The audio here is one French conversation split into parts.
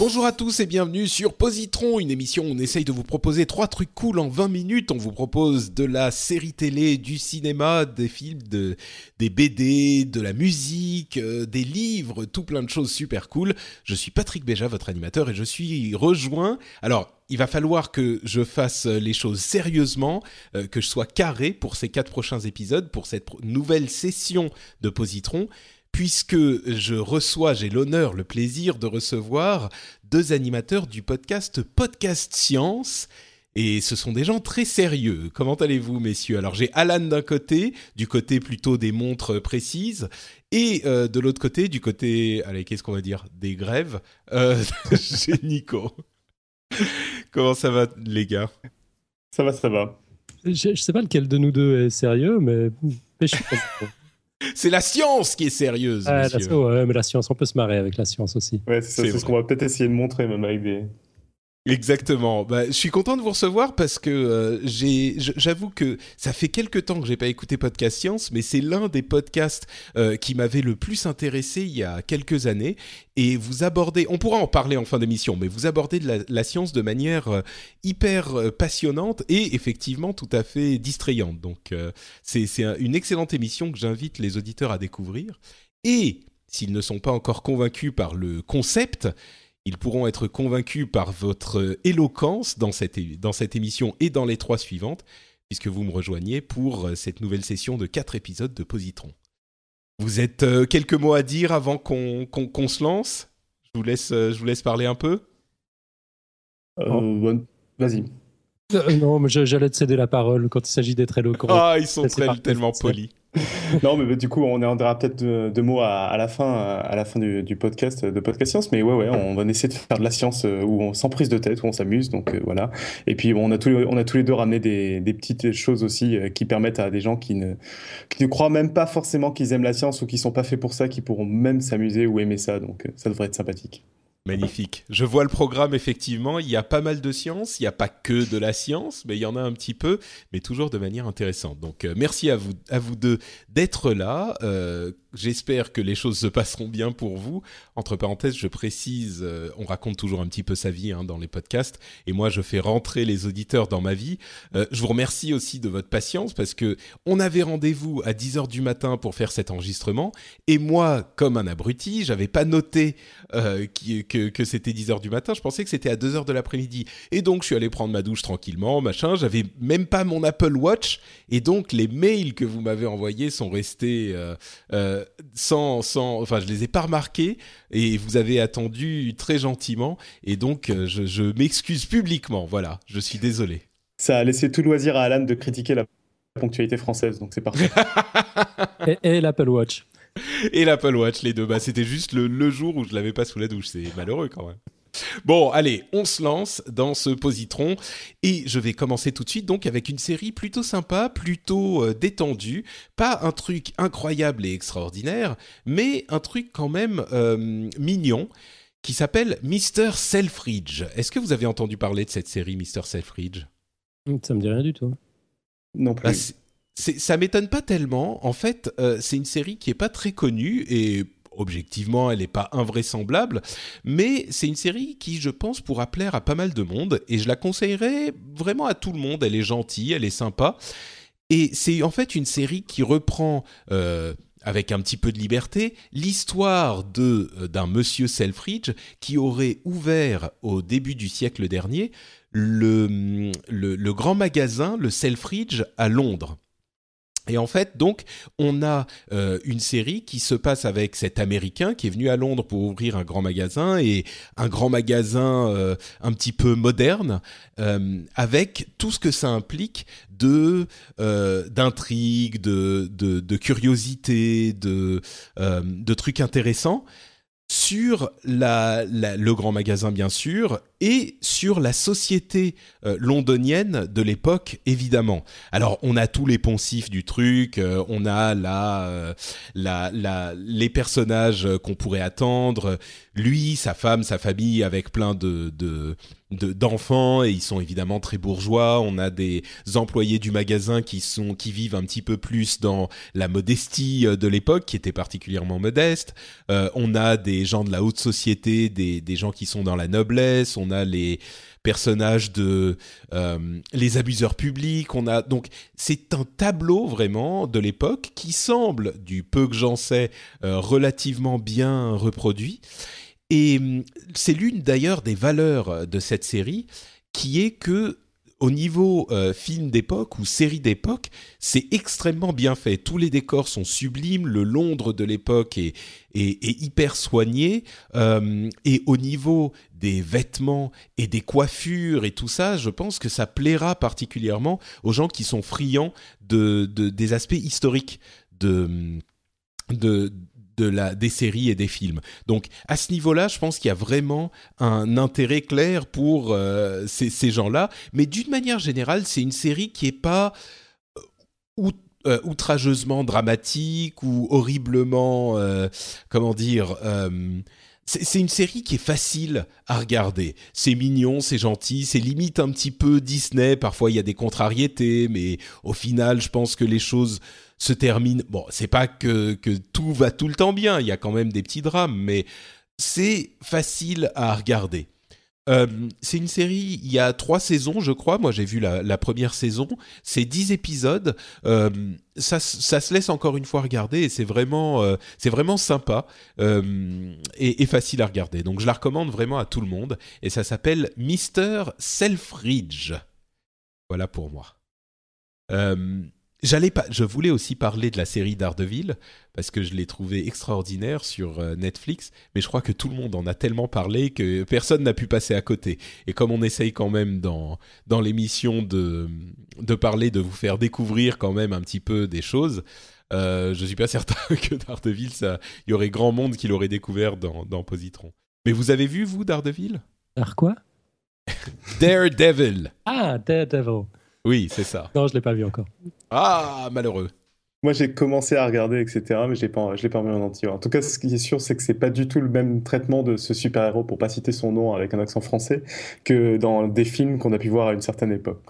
Bonjour à tous et bienvenue sur Positron, une émission où on essaye de vous proposer trois trucs cool en 20 minutes. On vous propose de la série télé, du cinéma, des films, de, des BD, de la musique, euh, des livres, tout plein de choses super cool. Je suis Patrick Béja, votre animateur, et je suis rejoint. Alors, il va falloir que je fasse les choses sérieusement, euh, que je sois carré pour ces quatre prochains épisodes, pour cette nouvelle session de Positron puisque je reçois, j'ai l'honneur, le plaisir de recevoir deux animateurs du podcast Podcast Science. Et ce sont des gens très sérieux. Comment allez-vous, messieurs? Alors j'ai Alan d'un côté, du côté plutôt des montres précises, et euh, de l'autre côté, du côté, allez, qu'est-ce qu'on va dire? Des grèves, euh, j'ai Nico. Comment ça va, les gars? Ça va, ça va. Je, je sais pas lequel de nous deux est sérieux, mais, mais je suis pas. C'est la science qui est sérieuse, Ah, la, ouais, mais la science, on peut se marrer avec la science aussi. Ouais, c'est ça, C'est c'est ce qu'on va peut-être essayer de montrer, même avec des. Exactement. Bah, je suis content de vous recevoir parce que euh, j'avoue que ça fait quelque temps que j'ai pas écouté Podcast Science, mais c'est l'un des podcasts euh, qui m'avait le plus intéressé il y a quelques années. Et vous abordez, on pourra en parler en fin d'émission, mais vous abordez de la, science de manière euh, hyper passionnante et effectivement tout à fait distrayante. Donc c'est, c'est un- une excellente émission que j'invite les auditeurs à découvrir. Et s'ils ne sont pas encore convaincus par le concept, ils pourront être convaincus par votre éloquence dans cette, é- dans cette émission et dans les trois suivantes, puisque vous me rejoignez pour euh, cette nouvelle session de quatre épisodes de Positron. Vous êtes euh, quelques mots à dire avant qu'on se lance? Je vous, laisse, euh, je vous laisse parler un peu. Euh, Vas-y. Euh, non, mais j'allais te céder la parole quand il s'agit d'être éloquent. Ah, ils sont très- tellement polis. non, mais du coup, on aura peut-être deux, deux mots à, la fin, à la fin du, podcast de Podcast Science. Mais ouais, ouais, on va essayer de faire de la science euh, où on, sans prise de tête, où on s'amuse. Donc euh, voilà. Et puis on a tous, les- on a tous les deux ramené des, petites choses aussi euh, qui permettent à des gens qui ne, qui ne croient même pas forcément qu'ils aiment la science ou qui sont pas faits pour ça, qui pourront même s'amuser ou aimer ça. Donc euh, ça devrait être sympathique. Magnifique. Je vois le programme, effectivement. Il y a pas mal de science. Il n'y a pas que de la science, mais il y en a un petit peu, mais toujours de manière intéressante. Donc, euh, merci à vous, à vous deux d'être là. Euh, J'espère que les choses se passeront bien pour vous. Entre parenthèses, je précise, euh, on raconte toujours un petit peu sa vie hein, dans les podcasts, et moi, je fais rentrer les auditeurs dans ma vie. Euh, je vous remercie aussi de votre patience parce que on avait rendez-vous à 10 heures du matin pour faire cet enregistrement, et moi, comme un abruti, j'avais pas noté euh, que, que c'était 10 heures du matin. Je pensais que c'était à 2 heures de l'après-midi. Et donc, je suis allé prendre ma douche tranquillement, machin. J'avais même pas mon Apple Watch. Et donc, les mails que vous m'avez envoyés sont restés sans, sans. Enfin, je les ai pas remarqués. Et vous avez attendu très gentiment. Et donc, euh, je, je m'excuse publiquement. Voilà. Je suis désolé. Ça a laissé tout loisir à Alan de critiquer la ponctualité française. Donc c'est parfait. Et, et l'Apple Watch. et l'Apple Watch, les deux. Bah, c'était juste le, le jour où je l'avais pas sous la douche. C'est malheureux quand même. Bon, allez, on se lance dans ce positron et je vais commencer tout de suite donc avec une série plutôt sympa, plutôt euh, détendue, pas un truc incroyable et extraordinaire, mais un truc quand même euh, mignon qui s'appelle Mr. Selfridge. Est-ce que vous avez entendu parler de cette série Mr. Selfridge? Ça me dit rien du tout. Non plus. bah, c'est- c'est- ça m'étonne pas tellement. En fait, euh, c'est une série qui est pas très connue et objectivement, elle n'est pas invraisemblable, mais c'est une série qui, je pense, pourra plaire à pas mal de monde et je la conseillerais vraiment à tout le monde. Elle est gentille, elle est sympa et c'est en fait une série qui reprend. euh, avec un petit peu de liberté, l'histoire de d'un monsieur Selfridge qui aurait ouvert au début du siècle dernier le, le grand magasin, le Selfridge, à Londres. Et en fait, donc, on a euh, une série qui se passe avec cet Américain qui est venu à Londres pour ouvrir un grand magasin et un grand magasin euh, un petit peu moderne, euh, avec tout ce que ça implique de d'intrigues, de, de, de curiosité, de de trucs intéressants sur la, le grand magasin bien sûr et sur la société euh, londonienne de l'époque évidemment. Alors on a tous les poncifs du truc, euh, on a la, euh, la, la, les personnages qu'on pourrait attendre, lui, sa femme, sa famille avec plein de, de d'enfants et ils sont évidemment très bourgeois. On a des employés du magasin qui sont qui vivent un petit peu plus dans la modestie euh, de l'époque, qui était particulièrement modeste. Euh, on a des gens de la haute société, des, des gens qui sont dans la noblesse. On a les personnages de euh, les abuseurs publics. On a donc c'est un tableau vraiment de l'époque qui semble, du peu que j'en sais, relativement bien reproduit. Et hum, c'est l'une d'ailleurs des valeurs euh, de cette série qui est que au niveau euh, film d'époque ou série d'époque, c'est extrêmement bien fait. Tous les décors sont sublimes, le Londres de l'époque est, est, hyper soigné, euh, et au niveau des vêtements et des coiffures et tout ça, je pense que ça plaira particulièrement aux gens qui sont friands de, de des aspects historiques de hum, de, de la, des séries et des films. Donc à ce niveau-là, je pense qu'il y a vraiment un intérêt clair pour euh, ces, gens-là. Mais d'une manière générale, c'est une série qui est pas euh, euh, outrageusement dramatique ou horriblement, comment dire. c'est une série qui est facile à regarder. C'est mignon, c'est gentil, c'est limite un petit peu Disney. Parfois, il y a des contrariétés, mais au final, je pense que les choses se termine. Bon, c'est pas que, que tout va tout le temps bien, il y a quand même des petits drames, mais c'est facile à regarder. Euh, c'est une série, il y a trois saisons, je crois. Moi, j'ai vu la, première saison. C'est dix épisodes. Euh, ça, ça, se laisse encore une fois regarder et c'est vraiment, euh, vraiment sympa et, et, facile à regarder. Donc, je la recommande vraiment à tout le monde. Et ça s'appelle Mister Selfridge. Voilà pour moi. J'allais pas, je voulais aussi parler de la série Daredevil parce que je l'ai trouvé extraordinaire sur euh, Netflix, mais je crois que tout le monde en a tellement parlé que personne n'a pu passer à côté. Et comme on essaye quand même dans dans l'émission de de parler, de vous faire découvrir quand même un petit peu des choses, euh, je suis pas certain que Daredevil, ça, il y aurait grand monde qui l'aurait découvert dans dans Positron. Mais vous avez vu vous Daredevil Dar quoi? Daredevil. Ah Daredevil. Oui, c'est ça. Non, je l'ai pas vu encore. Ah, malheureux. Moi, j'ai commencé à regarder, etc., mais je l'ai pas, je l'ai pas vu en entier. En tout cas, ce qui est sûr, c'est que c'est pas du tout le même traitement de ce super-héros, pour pas citer son nom avec un accent français, que dans des films qu'on a pu voir à une certaine époque.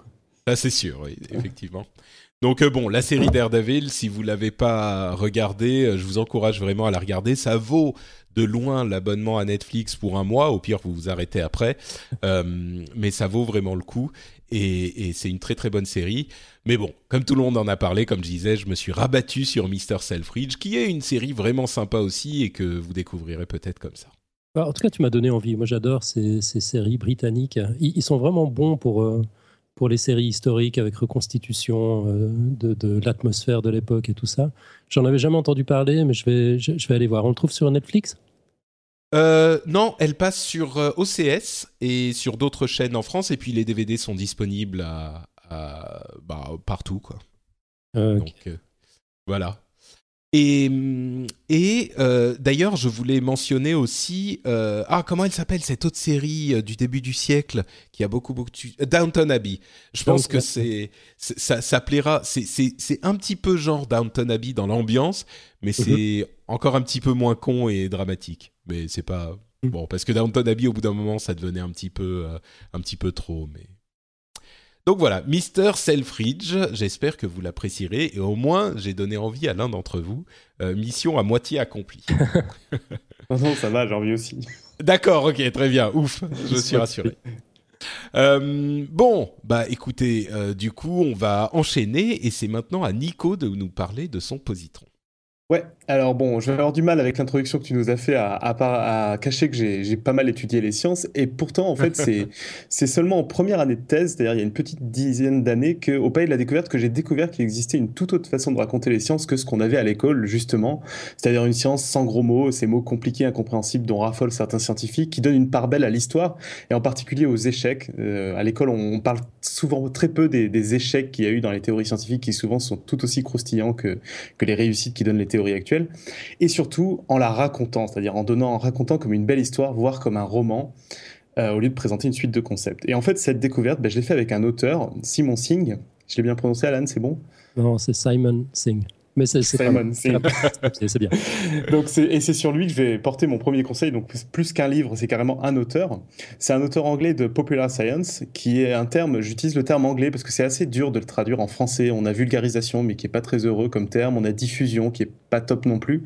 Ça, c'est sûr, oui, effectivement. Donc euh, bon, la série Daredevil, si vous l'avez pas regardée, euh, je vous encourage vraiment à la regarder. Ça vaut de loin l'abonnement à Netflix pour un mois. Au pire, vous vous arrêtez après, euh, mais ça vaut vraiment le coup et, c'est une très très bonne série. Mais bon, comme tout le monde en a parlé, comme je disais, je me suis rabattu sur Mr. Selfridge, qui est une série vraiment sympa aussi et que vous découvrirez peut-être comme ça. Bah, en tout cas, tu m'as donné envie. Moi, j'adore ces, séries britanniques. Ils, sont vraiment bons pour, euh, pour les séries historiques avec reconstitution euh, de, l'atmosphère de l'époque et tout ça. J'en avais jamais entendu parler, mais je vais, je vais aller voir. On le trouve sur Netflix? Euh, non, elle passe sur euh, OCS et sur d'autres chaînes en France, et puis les DVD sont disponibles à, bah, partout, quoi. Donc euh, voilà. Et, et d'ailleurs, je voulais mentionner aussi ah comment elle s'appelle cette autre série du début du siècle qui a beaucoup beaucoup. Downton Abbey. Je pense que c'est ça, ça plaira. C'est c'est un petit peu genre Downton Abbey dans l'ambiance, mais mhm. c'est encore un petit peu moins con et dramatique mais c'est pas mm. bon parce que Downton Abbey au bout d'un moment ça devenait un petit peu euh, un petit peu trop mais donc voilà, Mr. Selfridge, j'espère que vous l'apprécierez et au moins j'ai donné envie à l'un d'entre vous. Euh, mission à moitié accomplie. non, ça va, j'ai envie aussi. D'accord, ok, très bien, ouf, je suis rassuré. Euh, bon, bah écoutez, du coup on va enchaîner et c'est maintenant à Nico de nous parler de son positron. Ouais, alors bon, je vais avoir du mal avec l'introduction que tu nous as fait à, à, à cacher que j'ai pas mal étudié les sciences, et pourtant, en fait, c'est seulement en première année de thèse, c'est-à-dire il y a une petite dizaine d'années, qu'au Pays de la Découverte, que j'ai découvert qu'il existait une toute autre façon de raconter les sciences que ce qu'on avait à l'école, justement, c'est-à-dire une science sans gros mots, ces mots compliqués, incompréhensibles dont raffolent certains scientifiques, qui donnent une part belle à l'histoire, et en particulier aux échecs. Euh, à l'école, on, parle souvent très peu des, des échecs qu'il y a eu dans les théories scientifiques, qui souvent sont tout aussi croustillants que, que les réussites qui donnent les théories actuelle, et surtout en la racontant, c'est-à-dire en donnant, en racontant comme une belle histoire, voire comme un roman, euh, au lieu de présenter une suite de concepts. Et en fait, cette découverte, ben, je l'ai fait avec un auteur, Simon Singh. Je l'ai bien prononcé, Alan, c'est bon? Non, c'est Simon Singh. Mais c'est c'est bien. donc et c'est sur lui que je vais porter mon premier conseil. Donc plus qu'un livre, c'est carrément un auteur. C'est un auteur anglais de popular science, qui est un terme. J'utilise le terme anglais parce que c'est assez dur de le traduire en français. On a vulgarisation, mais qui est pas très heureux comme terme. On a diffusion, qui est pas top non plus.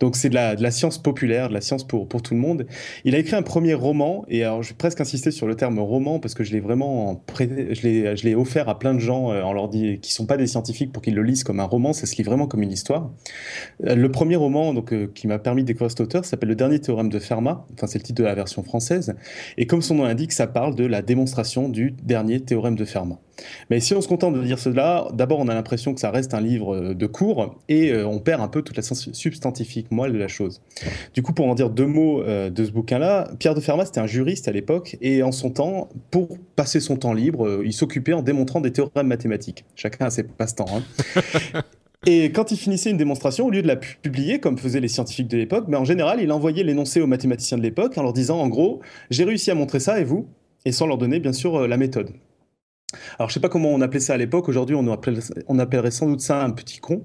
Donc c'est de la, de la science populaire, de la science pour pour tout le monde. Il a écrit un premier roman, et alors je vais presque insister sur le terme roman parce que je l'ai vraiment l'ai je l'ai offert à plein de gens euh, en leur dit qui sont pas des scientifiques pour qu'ils le lisent comme un roman. Ça se lit vraiment comme une histoire. Euh, le premier roman donc, euh, qui m'a permis de découvrir cet auteur s'appelle Le dernier théorème de Fermat, enfin c'est le titre de la version française, et comme son nom l'indique, ça parle de la démonstration du dernier théorème de Fermat. Mais si on se contente de dire cela, d'abord on a l'impression que ça reste un livre euh, de cours et on perd un peu toute la substantifique moelle de la chose. Du coup, pour en dire deux mots de ce bouquin-là, Pierre de Fermat c'était un juriste à l'époque et en son temps, pour passer son temps libre, il s'occupait en démontrant des théorèmes mathématiques. Chacun a ses passe-temps. Hein. Et quand il finissait une démonstration, au lieu de la publier comme faisaient les scientifiques de l'époque, mais en général, il envoyait l'énoncé aux mathématiciens de l'époque en leur disant en gros, j'ai réussi à montrer ça et vous? Et sans leur donner bien sûr euh, la méthode. Alors je sais pas comment on appelait ça à l'époque, aujourd'hui on appellerait sans doute ça un petit con.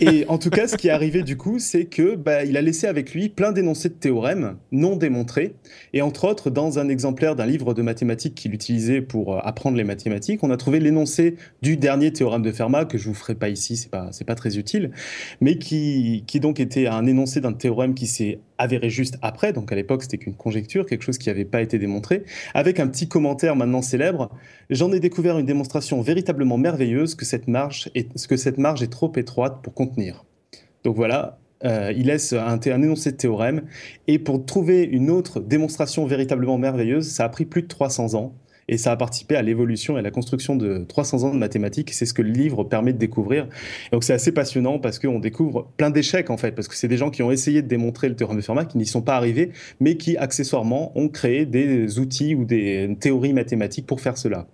Et en tout cas, ce qui est arrivé du coup, c'est que bah, il a laissé avec lui plein d'énoncés de théorèmes non démontrés. Et entre autres, dans un exemplaire d'un livre de mathématiques qu'il utilisait pour euh, apprendre les mathématiques, on a trouvé l'énoncé du dernier théorème de Fermat que je vous ferai pas ici, c'est pas pas très utile, mais qui qui donc était un énoncé d'un théorème qui s'est avéré juste après. Donc à l'époque, c'était qu'une conjecture, quelque chose qui n'avait pas été démontré, avec un petit commentaire maintenant célèbre. J'en ai découvert une démonstration véritablement merveilleuse que cette marge est, que cette marge est trop étroite pour contenir. Donc voilà, euh, il laisse un, un, énoncé de théorème. Et pour trouver une autre démonstration véritablement merveilleuse, ça a pris plus de 300 ans et ça a participé à l'évolution et à la construction de 300 ans de mathématiques. C'est ce que le livre permet de découvrir. donc c'est assez passionnant parce qu'on découvre plein d'échecs en fait, parce que c'est des gens qui ont essayé de démontrer le théorème de Fermat, qui n'y sont pas arrivés, mais qui accessoirement ont créé des outils ou des théories mathématiques pour faire cela.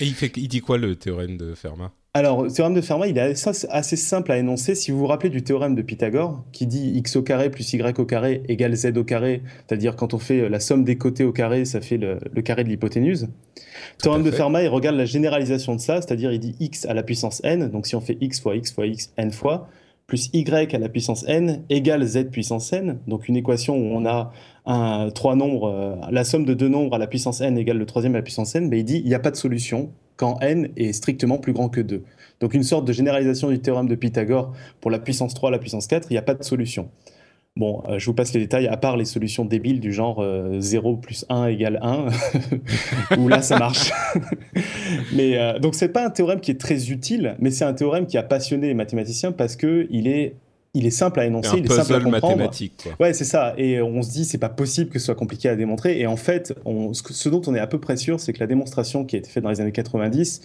Et il dit quoi le théorème de Fermat? Alors, le théorème de Fermat, il est assez, simple à énoncer. Si vous vous rappelez du théorème de Pythagore, qui dit x au carré plus y au carré égale z au carré, c'est-à-dire quand on fait la somme des côtés au carré, ça fait le, carré de l'hypoténuse. Le théorème de Fermat, il regarde la généralisation de ça, c'est-à-dire il dit x à la puissance n, donc si on fait x fois x fois x n fois, plus y à la puissance n égale z puissance n, donc une équation où on a un, trois nombres, euh, la somme de deux nombres à la puissance n égale le troisième à la puissance n, mais il dit il n'y a pas de solution, quand n est strictement plus grand que 2. Donc une sorte de généralisation du théorème de Pythagore pour la puissance 3, la puissance 4, il n'y a pas de solution. Bon, euh, je vous passe les détails, à part les solutions débiles du genre 0 euh, plus 1 égale 1, où là ça marche. mais euh, donc c'est pas un théorème qui est très utile, mais c'est un théorème qui a passionné les mathématiciens parce que il est il est simple à énoncer, il est simple à comprendre. mathématique. Quoi. Ouais, c'est ça. Et on se dit, c'est pas possible que ce soit compliqué à démontrer. Et en fait, on, ce, dont on est à peu près sûr, c'est que la démonstration qui a été faite dans les années 90,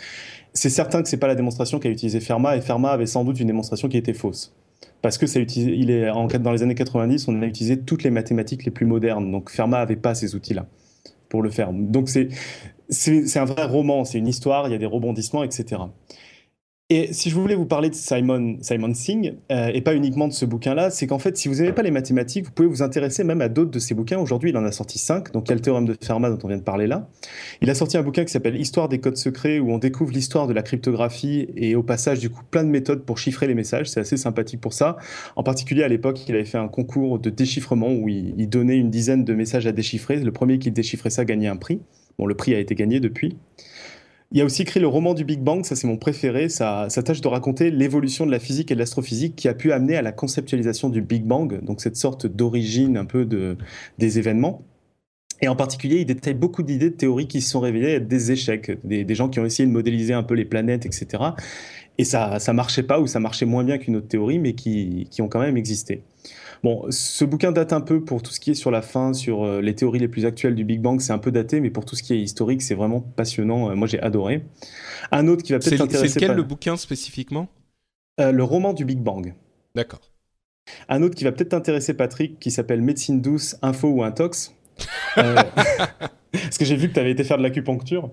c'est certain que c'est pas la démonstration qu'a utilisé Fermat. Et Fermat avait sans doute une démonstration qui était fausse. Parce que ça il est en, dans les années 90, on a utilisé toutes les mathématiques les plus modernes. Donc Fermat avait pas ces outils-là pour le faire. Donc c'est un vrai roman, c'est une histoire, il y a des rebondissements, etc. Et si je voulais vous parler de Simon, Singh, euh, et pas uniquement de ce bouquin-là, c'est qu'en fait, si vous n'aimez pas les mathématiques, vous pouvez vous intéresser même à d'autres de ses bouquins. Aujourd'hui, il en a sorti cinq, donc il y a le théorème de Fermat dont on vient de parler là. Il a sorti un bouquin qui s'appelle Histoire des codes secrets, où on découvre l'histoire de la cryptographie et au passage, du coup, plein de méthodes pour chiffrer les messages. C'est assez sympathique pour ça. En particulier, à l'époque, il avait fait un concours de déchiffrement où il donnait une dizaine de messages à déchiffrer. Le premier qui déchiffrait ça gagnait un prix. Bon, le prix a été gagné depuis. Il a aussi écrit le roman du Big Bang, ça c'est mon préféré, ça, tâche de raconter l'évolution de la physique et de l'astrophysique qui a pu amener à la conceptualisation du Big Bang, donc cette sorte d'origine un peu de, des événements. Et en particulier, il détaille beaucoup d'idées de théories qui se sont révélées être des échecs, des, gens qui ont essayé de modéliser un peu les planètes, etc. et ça ça marchait pas ou ça marchait moins bien qu'une autre théorie, mais qui, qui ont quand même existé. Bon, ce bouquin date un peu pour tout ce qui est sur la fin, sur euh, les théories les plus actuelles du Big Bang, c'est un peu daté, mais pour tout ce qui est historique, c'est vraiment passionnant. Euh, moi, j'ai adoré. Un autre qui va peut-être t'intéresser. C'est lequel le bouquin spécifiquement? Euh, Le roman du Big Bang. D'accord. Un autre qui va peut-être t'intéresser, Patrick, qui s'appelle Médecine douce, info ou intox. Parce que j'ai vu que tu avais été faire de l'acupuncture.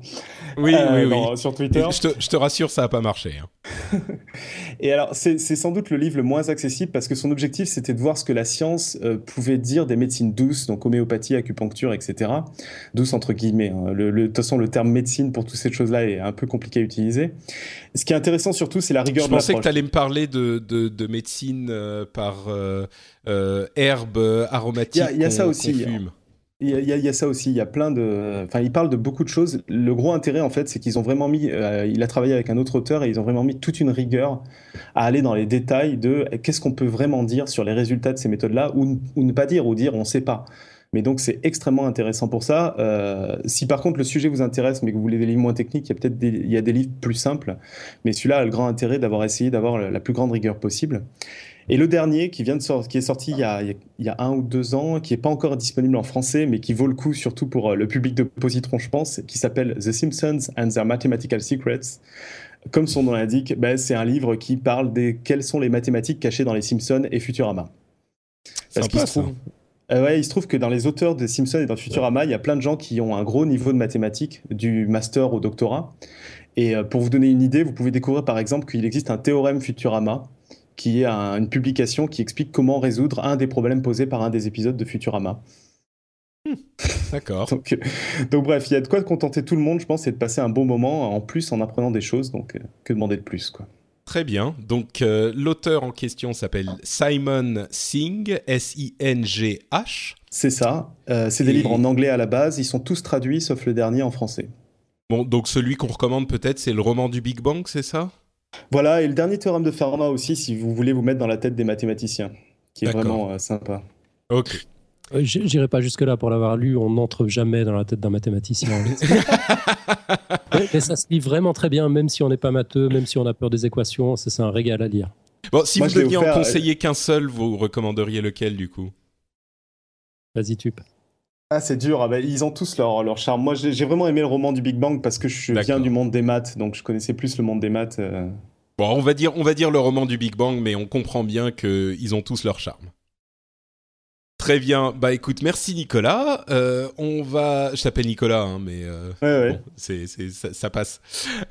Oui, oui, oui. Sur Twitter. Je te, je te, rassure, ça n'a pas marché. Hein. et alors, c'est sans doute le livre le moins accessible parce que son objectif, c'était de voir ce que la science euh, pouvait dire des médecines douces, donc homéopathie, acupuncture, etc. Douce entre guillemets. Hein. Le, de toute façon, le terme médecine pour toutes ces choses-là est un peu compliqué à utiliser. Ce qui est intéressant surtout, c'est la rigueur je de pensais que tu allais me parler de, de, de médecine euh, par euh, euh, herbes aromatiques. Il y, y, a ça aussi. Fume. Il y, a, il y, a, ça aussi. Il y a plein de. Enfin, il parle de beaucoup de choses. Le gros intérêt, en fait, c'est qu'ils ont vraiment mis. Euh, il a travaillé avec un autre auteur et ils ont vraiment mis toute une rigueur à aller dans les détails de qu'est-ce qu'on peut vraiment dire sur les résultats de ces méthodes-là ou, ou, ne pas dire ou dire on ne sait pas. Mais donc, c'est extrêmement intéressant pour ça. Euh, si par contre le sujet vous intéresse, mais que vous voulez des livres moins techniques, il y a peut-être des, il y a des livres plus simples. Mais celui-là a le grand intérêt d'avoir essayé d'avoir la plus grande rigueur possible. Et le dernier qui vient de sortir, qui est sorti il y, a, il y a un ou deux ans, qui est pas encore disponible en français, mais qui vaut le coup surtout pour euh, le public de Positron, je pense, qui s'appelle The Simpsons and Their Mathematical Secrets. Comme son nom l'indique, ben, c'est un livre qui parle des quelles sont les mathématiques cachées dans les Simpsons et Futurama. Parce qu'il se trouve, euh, ouais, il se trouve que dans les auteurs de Simpsons et dans Futurama, il y a plein de gens qui ont un gros niveau de mathématiques, du master au doctorat. Et euh, pour vous donner une idée, vous pouvez découvrir par exemple qu'il existe un théorème Futurama qui est une publication qui explique comment résoudre un des problèmes posés par un des épisodes de Futurama. Hmm. D'accord. donc, donc, bref, il y a de quoi contenter tout le monde, je pense, et de passer un bon moment en plus en apprenant des choses. Donc, euh, que demander de plus, quoi. Très bien. Donc, euh, l'auteur en question s'appelle Simon Singh, S-I-N-G-H. C'est ça. Euh, c'est des livres en anglais à la base. Ils sont tous traduits, sauf le dernier en français. Bon, donc celui qu'on recommande peut-être, c'est le roman du Big Bang, c'est ça? Voilà, et le dernier théorème de Fermat aussi, si vous voulez vous mettre dans la tête des mathématiciens, qui est vraiment euh, sympa. Ok. Euh, j'irai pas jusque-là pour l'avoir lu, on n'entre jamais dans la tête d'un mathématicien. Et ça se lit vraiment très bien, même si on n'est pas matheux, même si on a peur des équations, c'est un régal à lire. Bon, si vous deviez en conseiller qu'un seul, vous recommanderiez lequel du coup? Vas-y, tu. Ah, c'est dur. Ah, bah, ils ont tous leur, leur charme. Moi, j'ai vraiment aimé le roman du Big Bang parce que je viens du monde des maths, donc je connaissais plus le monde des maths. Euh. Bon, on va dire, on va dire le roman du Big Bang, mais on comprend bien qu'ils ont tous leur charme. Très bien. Bah écoute, merci Nicolas. Euh, on va, je t'appelle Nicolas, hein, mais euh, ouais, Bon, c'est, ça, ça, passe.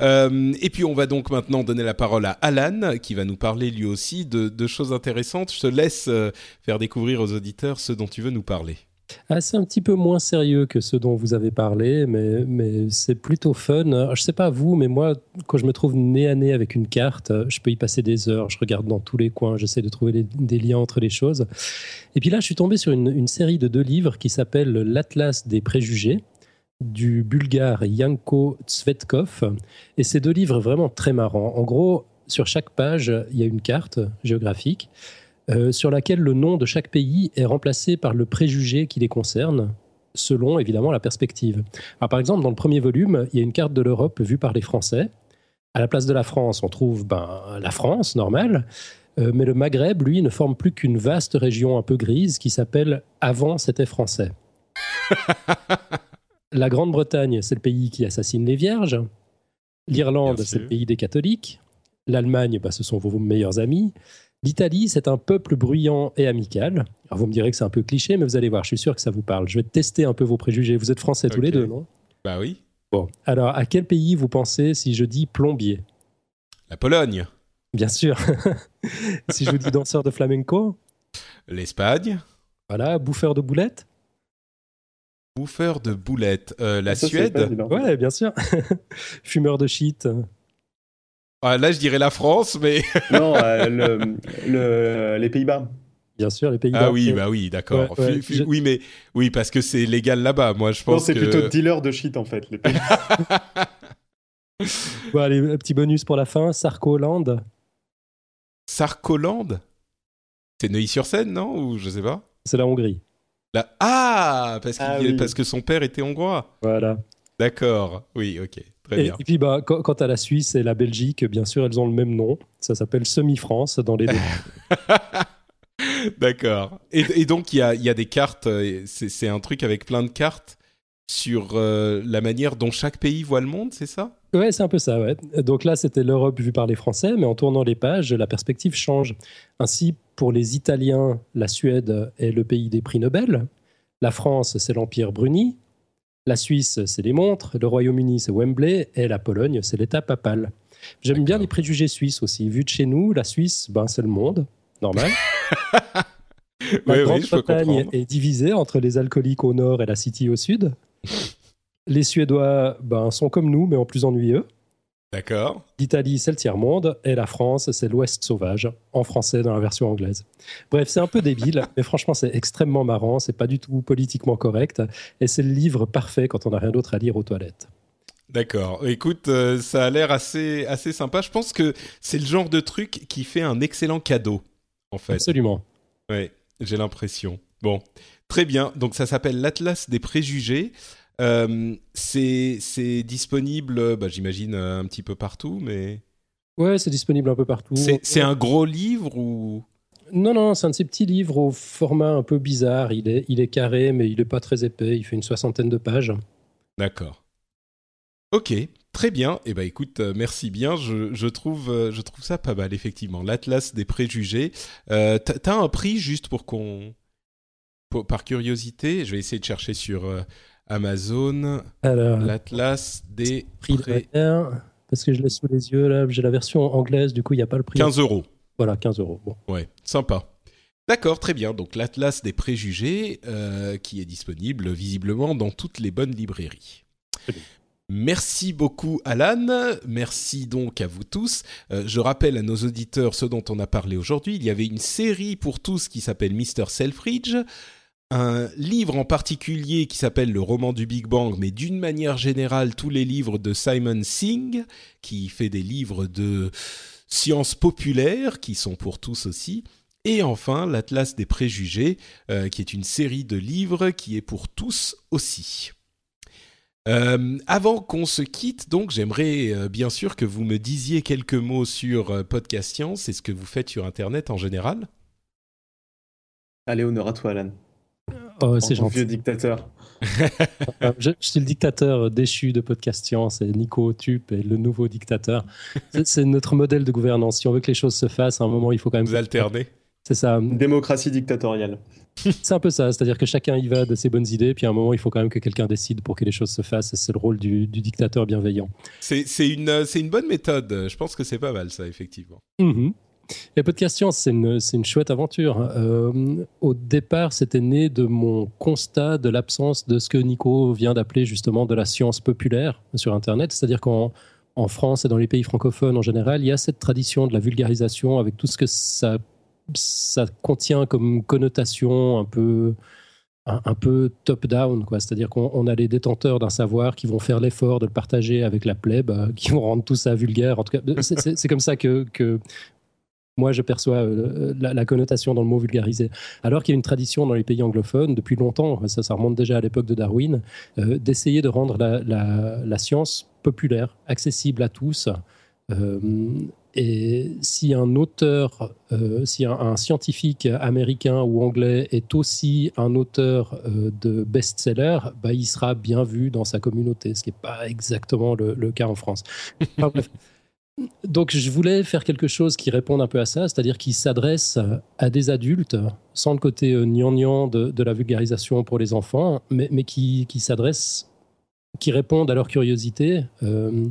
Euh, et puis on va donc maintenant donner la parole à Alan, qui va nous parler lui aussi de, de choses intéressantes. Je te laisse euh, faire découvrir aux auditeurs ce dont tu veux nous parler. C'est un petit peu moins sérieux que ce dont vous avez parlé, mais, c'est plutôt fun. Je ne sais pas vous, mais moi, quand je me trouve nez à nez avec une carte, je peux y passer des heures. Je regarde dans tous les coins, j'essaie de trouver des liens entre les choses. Et puis là, je suis tombé sur une, une série de deux livres qui s'appelle L'Atlas des préjugés du bulgare Yanko Tsvetkov. Et ces deux livres vraiment très marrants. En gros, sur chaque page, il y a une carte géographique euh, sur laquelle le nom de chaque pays est remplacé par le préjugé qui les concerne, selon évidemment la perspective. Alors, par exemple, dans le premier volume, il y a une carte de l'Europe vue par les Français. À la place de la France, on trouve ben, la France, normale, euh, mais le Maghreb, lui, ne forme plus qu'une vaste région un peu grise qui s'appelle Avant, c'était français. la Grande-Bretagne, c'est le pays qui assassine les vierges. L'Irlande, c'est le pays des catholiques. L'Allemagne, ben, ce sont vos meilleurs amis. L'Italie, c'est un peuple bruyant et amical. Alors vous me direz que c'est un peu cliché, mais vous allez voir, je suis sûr que ça vous parle. Je vais tester un peu vos préjugés. Vous êtes français tous les deux, non? Bah oui. Bon, alors à quel pays vous pensez si je dis plombier? La Pologne. Bien sûr. si je vous dis danseur de flamenco? L'Espagne. Voilà, bouffeur de boulettes? Bouffeur de boulettes. Euh, la Suède Ouais, bien sûr. Fumeur de shit ah, là, je dirais la France, mais. non, euh, le, le, les Pays-Bas. Bien sûr, les Pays-Bas. Ah oui, bah oui, d'accord. Ouais, ouais, je... Oui, mais oui, parce que c'est légal là-bas. Moi, je pense. Non, c'est que... plutôt dealer de shit en fait. Les pays bon, allez, petit bonus pour la fin. Sarkoland. Sarkoland C'est Neuilly-sur-Seine, non? Ou je sais pas. C'est la Hongrie. La... Ah, parce, ah oui. parce que son père était hongrois. Voilà. D'accord. Oui, ok. Très Et, bien. et puis, bah, quant à la Suisse et la Belgique, bien sûr, elles ont le même nom. Ça s'appelle Semi-France dans les deux. D'accord. Et, et donc, il y a, il y a des cartes, euh, c'est c'est un truc avec plein de cartes sur euh, la manière dont chaque pays voit le monde, c'est ça? Ouais, c'est un peu ça, ouais. Donc là, c'était l'Europe vue par les Français, mais en tournant les pages, la perspective change. Ainsi, pour les Italiens, la Suède est le pays des prix Nobel, la France, c'est l'Empire Bruni, la Suisse, c'est les montres, le Royaume-Uni, c'est Wembley, et la Pologne, c'est l'État papal. J'aime bien les préjugés suisses aussi. Vu de chez nous, la Suisse, ben, c'est le monde, normal. La Oui, Grande-Bretagne est divisée entre les alcooliques au nord et la City au sud. Les Suédois ben, sont comme nous, mais en plus ennuyeux. D'accord. L'Italie, c'est le tiers-monde, et la France, c'est l'Ouest sauvage, en français dans la version anglaise. Bref, c'est un peu débile, mais franchement, c'est extrêmement marrant, c'est pas du tout politiquement correct, et c'est le livre parfait quand on n'a rien d'autre à lire aux toilettes. D'accord. Écoute, euh, ça a l'air assez, assez sympa. Je pense que c'est le genre de truc qui fait un excellent cadeau, en fait. Absolument. Ouais, j'ai l'impression. Bon, très bien. Donc ça s'appelle l'Atlas des préjugés. Euh, c'est disponible, bah, j'imagine, euh, un petit peu partout, mais Ouais, c'est disponible un peu partout. c'est un gros livre ou? Non, non, c'est un de ces petits livres au format un peu bizarre. Il est, il est carré, mais il n'est pas très épais. Il fait une soixantaine de pages. D'accord. Ok, très bien. Eh ben écoute, euh, merci bien. Je, je trouve euh, je trouve ça pas mal effectivement. L'Atlas des préjugés. Euh, t'as un prix juste pour qu'on par curiosité? Je vais essayer de chercher sur Amazon l'Atlas des prix de parce que je l'ai sous les yeux, là, j'ai la version anglaise, du coup, il n'y a pas le prix. 15 euros. Voilà, 15 euros. Bon. Ouais, sympa. D'accord, très bien. Donc l'Atlas des préjugés euh, qui est disponible visiblement dans toutes les bonnes librairies. Merci beaucoup Alan, merci donc à vous tous. Euh, je rappelle à nos auditeurs ce dont on a parlé aujourd'hui. Il y avait une série pour tous qui s'appelle Mr. Selfridge, un livre en particulier qui s'appelle Le roman du Big Bang, mais d'une manière générale tous les livres de Simon Singh, qui fait des livres de sciences populaires qui sont pour tous aussi. Et enfin, l'Atlas des préjugés, euh, qui est une série de livres qui est pour tous aussi. Euh, avant qu'on se quitte, donc, j'aimerais euh, bien sûr que vous me disiez quelques mots sur Podcast Science et ce que vous faites sur Internet en général. Allez, honneur à toi, Alan. Oh, c'est gentil. vieux dictateur. Euh, je, je suis le dictateur déchu de Podcast Science, c'est Nico Tup et le nouveau dictateur. C'est notre modèle de gouvernance. Si on veut que les choses se fassent, à un moment, il faut quand même. Vous alternez. C'est ça. Démocratie dictatoriale. C'est un peu ça. C'est-à-dire que chacun y va de ses bonnes idées, puis à un moment, il faut quand même que quelqu'un décide pour que les choses se fassent. et C'est le rôle du, du dictateur bienveillant. C'est c'est une, euh, c'est une bonne méthode. Je pense que c'est pas mal ça, effectivement. Mhm. Et Podcast Science, c'est une, c'est une chouette aventure. Euh, au départ, c'était né de mon constat de l'absence de ce que Nico vient d'appeler justement de la science populaire sur Internet. C'est-à-dire qu'en en France et dans les pays francophones en général, il y a cette tradition de la vulgarisation avec tout ce que ça, ça contient comme connotation un peu un, peu top-down. C'est-à-dire qu'on on a les détenteurs d'un savoir qui vont faire l'effort de le partager avec la plèbe, euh, qui vont rendre tout ça vulgaire. En tout cas, c'est- comme ça que moi je perçois euh, la, connotation dans le mot vulgarisé. Alors qu'il y a une tradition dans les pays anglophones depuis longtemps, ça, remonte déjà à l'époque de Darwin, euh, d'essayer de rendre la, science populaire, accessible à tous. Euh, et si un auteur, si un, scientifique américain ou anglais est aussi un auteur de best-seller, bah, il sera bien vu dans sa communauté, ce qui n'est pas exactement le, cas en France. Donc je voulais faire quelque chose qui réponde un peu à ça, c'est-à-dire qui s'adresse à des adultes, sans le côté euh, gnangnan de, de la vulgarisation pour les enfants, mais, qui s'adresse, qui répondent à leur curiosité. Euh,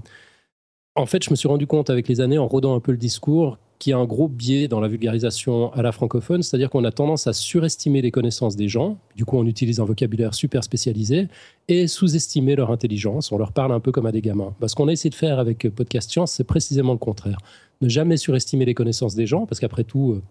en fait, je me suis rendu compte avec les années, en rodant un peu le discours, qu'il y a un gros biais dans la vulgarisation à la francophone, c'est-à-dire qu'on a tendance à surestimer les connaissances des gens, du coup on utilise un vocabulaire super spécialisé, et sous-estimer leur intelligence, on leur parle un peu comme à des gamins. Parce qu'on a essayé de faire avec Podcast Science, c'est précisément le contraire. Ne jamais surestimer les connaissances des gens, parce qu'après tout, euh,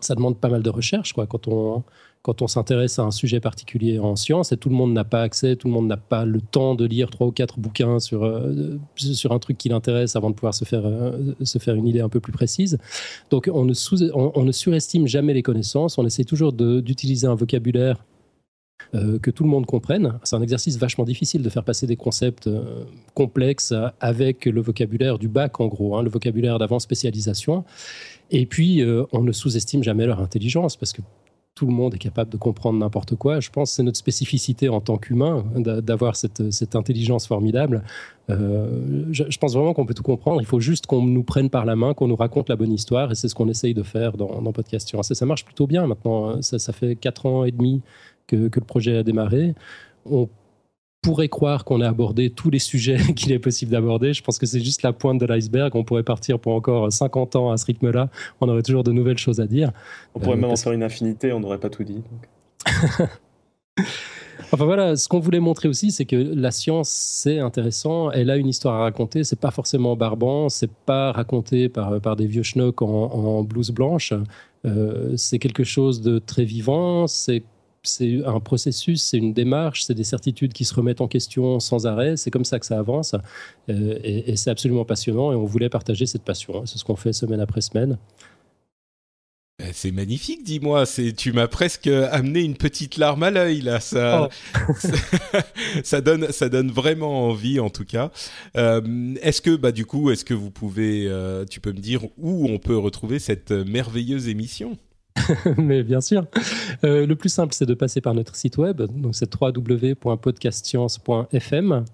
ça demande pas mal de recherche, quoi, quand on, quand on s'intéresse à un sujet particulier en sciences, et tout le monde n'a pas accès, tout le monde n'a pas le temps de lire trois ou quatre bouquins sur, euh, sur un truc qui l'intéresse avant de pouvoir se faire, euh, se faire une idée un peu plus précise. Donc on ne, sous, on, ne surestime jamais les connaissances, on essaie toujours d'utiliser un vocabulaire que tout le monde comprenne. C'est un exercice vachement difficile de faire passer des concepts complexes avec le vocabulaire du bac, en gros, hein, le vocabulaire d'avant spécialisation. Et puis, on ne sous-estime jamais leur intelligence, parce que tout le monde est capable de comprendre n'importe quoi. Je pense que c'est notre spécificité en tant qu'humain d'avoir cette, cette, intelligence formidable. Euh, je, pense vraiment qu'on peut tout comprendre. Il faut juste qu'on nous prenne par la main, qu'on nous raconte la bonne histoire. Et c'est ce qu'on essaye de faire dans, dans Podcast Ça, ça marche plutôt bien maintenant. Ça, ça fait quatre ans et demi que, le projet a démarré. Pourrait croire qu'on a abordé tous les sujets qu'il est possible d'aborder. Je pense que c'est juste la pointe de l'iceberg. On pourrait partir pour encore 50 ans à ce rythme-là. On aurait toujours de nouvelles choses à dire. On pourrait euh, même en faire une infinité, on n'aurait pas tout dit. enfin voilà, ce qu'on voulait montrer aussi, c'est que la science, c'est intéressant. Elle a une histoire à raconter. C'est pas forcément barbant. C'est pas raconté par, par des vieux schnocks en, en blouse blanche. Euh, c'est quelque chose de très vivant. C'est c'est un processus, c'est une démarche, c'est des certitudes qui se remettent en question sans arrêt. C'est comme ça que ça avance. Euh, et, c'est absolument passionnant. Et on voulait partager cette passion. C'est ce qu'on fait semaine après semaine. Eh, c'est magnifique, dis-moi. tu m'as presque amené une petite larme à l'œil là. Ça, oh. ça, donne, ça donne vraiment envie, en tout cas. Euh, est-ce que, bah, du coup, est-ce que vous pouvez, euh, tu peux me dire où on peut retrouver cette merveilleuse émission? mais bien sûr. Euh, le plus simple, c'est de passer par notre site web. Donc, c'est www.podcastscience.fm.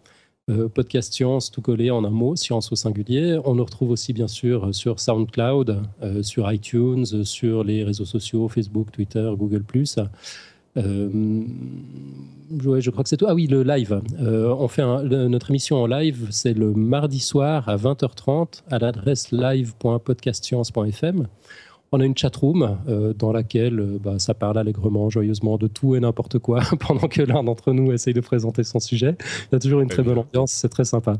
Euh, podcast Science, tout collé en un mot, science au singulier. On nous retrouve aussi, bien sûr, sur SoundCloud, euh, sur iTunes, sur les réseaux sociaux, Facebook, Twitter, Google. Euh, je crois que c'est tout. Ah oui, le live. on fait notre émission en live, c'est le mardi soir à 20h30 à l'adresse live.podcastscience.fm on a une chatroom euh, dans laquelle euh, bah, ça parle allègrement, joyeusement de tout et n'importe quoi pendant que l'un d'entre nous essaye de présenter son sujet. Il y a toujours une très bonne ambiance, c'est très sympa.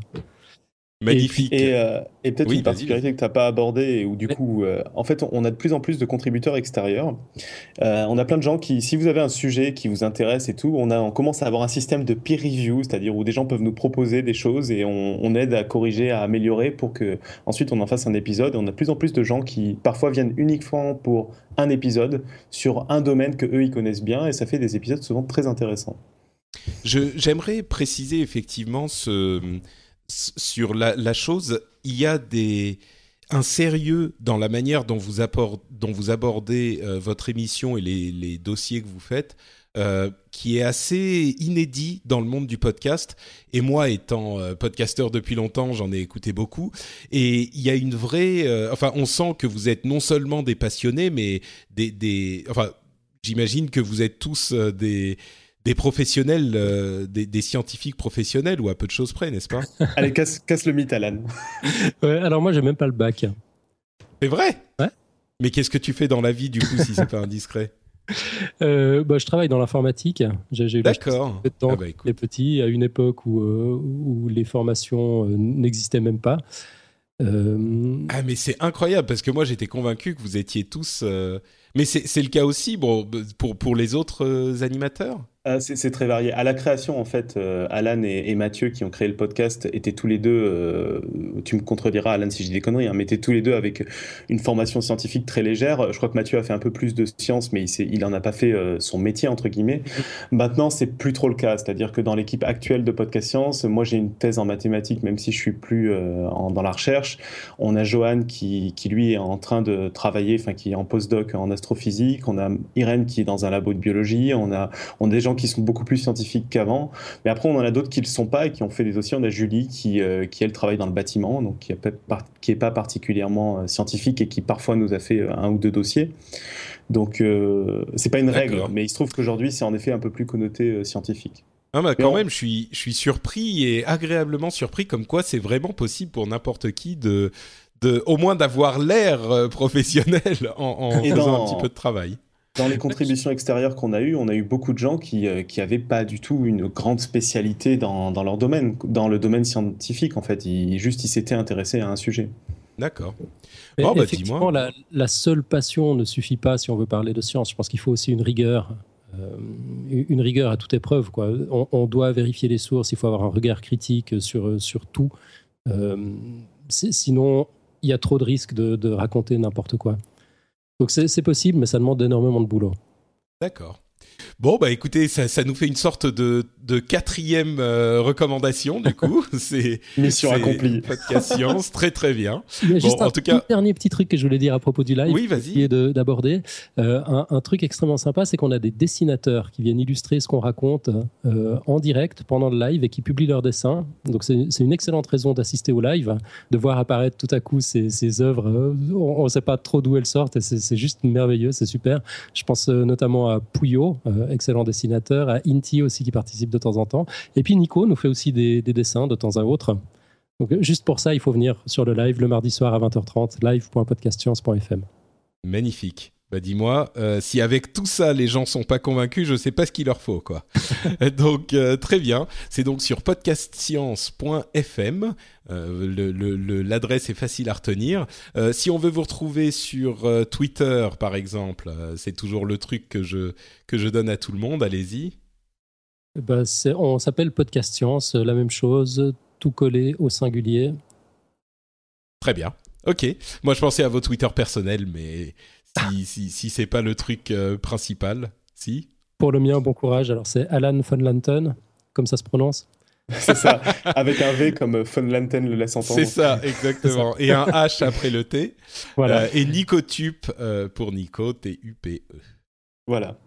Magnifique. Et, euh, peut-être une particularité que tu n'as pas abordée, où du coup, euh, en fait, on a de plus en plus de contributeurs extérieurs. Euh, on a plein de gens qui, si vous avez un sujet qui vous intéresse et tout, on, a, on commence à avoir un système de peer review, c'est-à-dire où des gens peuvent nous proposer des choses et on, aide à corriger, à améliorer pour que ensuite on en fasse un épisode. on a de plus en plus de gens qui parfois viennent uniquement pour un épisode sur un domaine que eux ils connaissent bien et ça fait des épisodes souvent très intéressants. J'aimerais préciser effectivement ce sur la, chose, il y a des un sérieux dans la manière dont vous, abordez euh, votre émission et les, dossiers que vous faites, euh, qui est assez inédit dans le monde du podcast. Et moi, étant euh, podcasteur depuis longtemps, j'en ai écouté beaucoup. Et il y a une vraie... enfin, on sent que vous êtes non seulement des passionnés, mais des... des enfin, j'imagine que vous êtes tous des des professionnels, euh, des, scientifiques professionnels ou à peu de choses près, n'est-ce pas Allez, casse, casse, le mythe, Alan. ouais, alors moi, j'ai même pas le bac. C'est vrai? Ouais. Mais qu'est-ce que tu fais dans la vie, du coup, si c'est pas indiscret? Euh, bah, je travaille dans l'informatique. J'ai eu D'accord. de temps ah bah, les petits à une époque où, euh, où les formations n'existaient même pas. Ah mais c'est incroyable parce que moi j'étais convaincu que vous étiez tous. Mais c'est le cas aussi bon, pour, pour les autres animateurs? Ah, c'est très varié. À la création, en fait, euh, Alan et, Mathieu, qui ont créé le podcast, étaient tous les deux, euh, tu me contrediras, Alan, si j'ai des conneries, hein, mais étaient tous les deux avec une formation scientifique très légère. Je crois que Mathieu a fait un peu plus de sciences, mais il, il en a pas fait euh, son métier, entre guillemets. Mm-hmm. Maintenant, c'est plus trop le cas. C'est-à-dire que dans l'équipe actuelle de Podcast Science, moi, j'ai une thèse en mathématiques, même si je suis plus dans la recherche. On a Johan qui, qui, lui, est en train de travailler, enfin, qui est en postdoc en astrophysique. On a Irène qui est dans un labo de biologie. On a, on a des gens qui sont beaucoup plus scientifiques qu'avant. Mais après, on en a d'autres qui ne le sont pas et qui ont fait des dossiers. On a Julie qui, euh, qui elle, travaille dans le bâtiment, donc qui n'est pas particulièrement euh, scientifique et qui parfois nous a fait euh, un ou deux dossiers. Donc, c'est pas une règle, mais il se trouve qu'aujourd'hui, c'est en effet un peu plus connoté scientifique. Ah bah quand même, je suis, je suis surpris et agréablement surpris comme quoi c'est vraiment possible pour n'importe qui de, de, au moins d'avoir l'air professionnel en, en faisant un petit peu de travail. Dans les contributions extérieures qu'on a eues, on a eu beaucoup de gens qui n'avaient euh, pas du tout une grande spécialité dans, dans, leur domaine, dans le domaine scientifique en fait. Ils, juste, ils s'étaient intéressés à un sujet. D'accord. Bon, bah, effectivement, la, la, seule passion ne suffit pas si on veut parler de science. Je pense qu'il faut aussi une rigueur. Euh, une rigueur à toute épreuve. Quoi. On, doit vérifier les sources, il faut avoir un regard critique sur, sur tout. Euh, sinon, il y a trop de risques de, de raconter n'importe quoi. Donc c'est possible, mais ça demande énormément de boulot. D'accord. Bon, bah écoutez, ça, ça nous fait une sorte de, de quatrième euh, recommandation, du coup. c'est Mission accomplie. Podcast Science, très très bien. Il y a juste un tout cas... dernier petit truc que je voulais dire à propos du live. Oui. Qui est d'aborder. Euh, un, un, truc extrêmement sympa, c'est qu'on a des dessinateurs qui viennent illustrer ce qu'on raconte euh, en direct pendant le live et qui publient leurs dessins. Donc c'est une excellente raison d'assister au live, de voir apparaître tout à coup ces, ces œuvres. On ne sait pas trop d'où elles sortent et c'est juste merveilleux, c'est super. Je pense notamment à Puyo, euh, excellent dessinateur, à Inti aussi qui participe de temps en temps. Et puis Nico nous fait aussi des, dessins de temps à autre. Donc juste pour ça, il faut venir sur le live le mardi soir à 20h30, live.podcastscience.fm. Magnifique. Bah dis-moi, euh, si avec tout ça les gens sont pas convaincus, je sais pas ce qu'il leur faut quoi. donc euh, très bien, c'est donc sur podcastscience.fm. Euh, L'adresse est facile à retenir. Si on veut vous retrouver sur Twitter par exemple, c'est toujours le truc que je que je donne à tout le monde. Allez-y. Bah, on s'appelle Podcast Science, la même chose, tout collé au singulier. Très bien. Ok. Moi, je pensais à vos Twitter personnels, mais si, si, si c'est pas le truc euh, principal. Si? Pour le mien, bon courage. Alors, c'est Alan von Lanten, comme ça se prononce. c'est ça, avec un V comme von Lanten le laisse entendre. C'est ça, exactement. Et un H après le T. Voilà. Euh, et Nicotup euh, pour Nico, T-U-P-E. Voilà.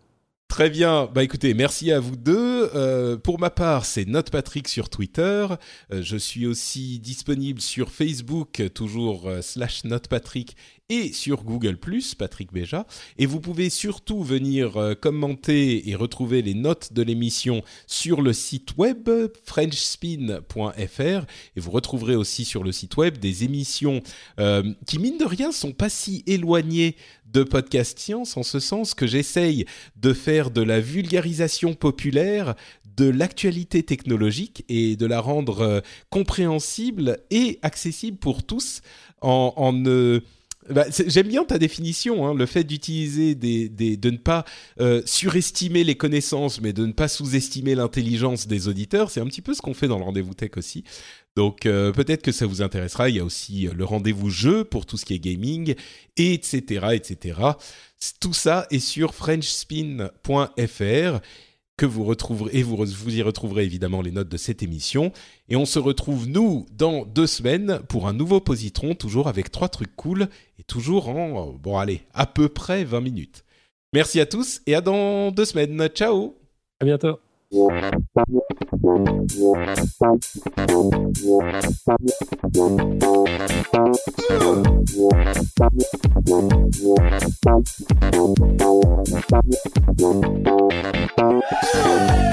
Très bien. Bah écoutez, merci à vous deux. Euh, pour ma part, c'est Note Patrick sur Twitter. Euh, je suis aussi disponible sur Facebook, toujours euh, slash Note Patrick, et sur Google Patrick Béja. Et vous pouvez surtout venir commenter et retrouver les notes de l'émission sur le site web frenchspin.fr. Et vous retrouverez aussi sur le site web des émissions qui, mine de rien, sont pas si éloignées de podcast science en ce sens que j'essaye de faire de la vulgarisation populaire de l'actualité technologique et de la rendre euh, compréhensible et accessible pour tous en, en bah, J'aime bien ta définition, hein, le fait d'utiliser de ne pas euh, surestimer les connaissances, mais de ne pas sous-estimer l'intelligence des auditeurs. C'est un petit peu ce qu'on fait dans le rendez-vous tech aussi. Donc euh, peut-être que ça vous intéressera. Il y a aussi euh, le rendez-vous jeu pour tout ce qui est gaming, etc., etc. Tout ça est sur frenchspin.fr que vous retrouverez et vous, vous y retrouverez évidemment les notes de cette émission. Et on se retrouve nous dans deux semaines pour un nouveau positron, toujours avec trois trucs cool et toujours en bon allez à peu près 20 minutes. Merci à tous et à dans deux semaines. Ciao. À bientôt. Thank you.